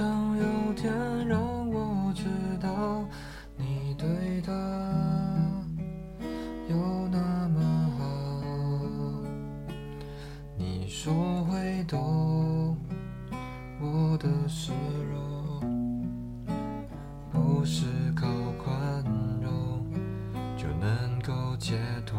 想有天让我知道你对他有那么好。你说会懂我的失落，不是靠宽容就能够解脱。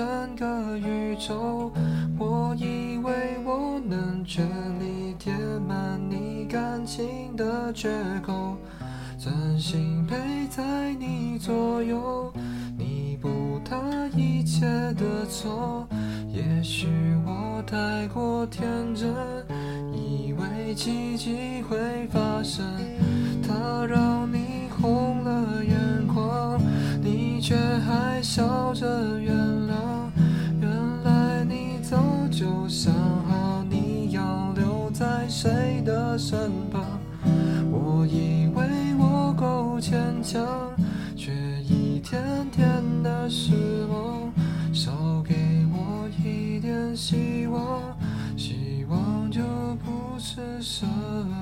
整个宇宙，我以为我能全力填满你感情的缺口，专心陪在你左右，弥补他一切的错。也许我太过天真，以为奇迹会发生。他让你红了眼眶，你却还笑着想好你要留在谁的身旁。我以为我够坚强，却一天天的失望。少给我一点希望，希望就不是奢望。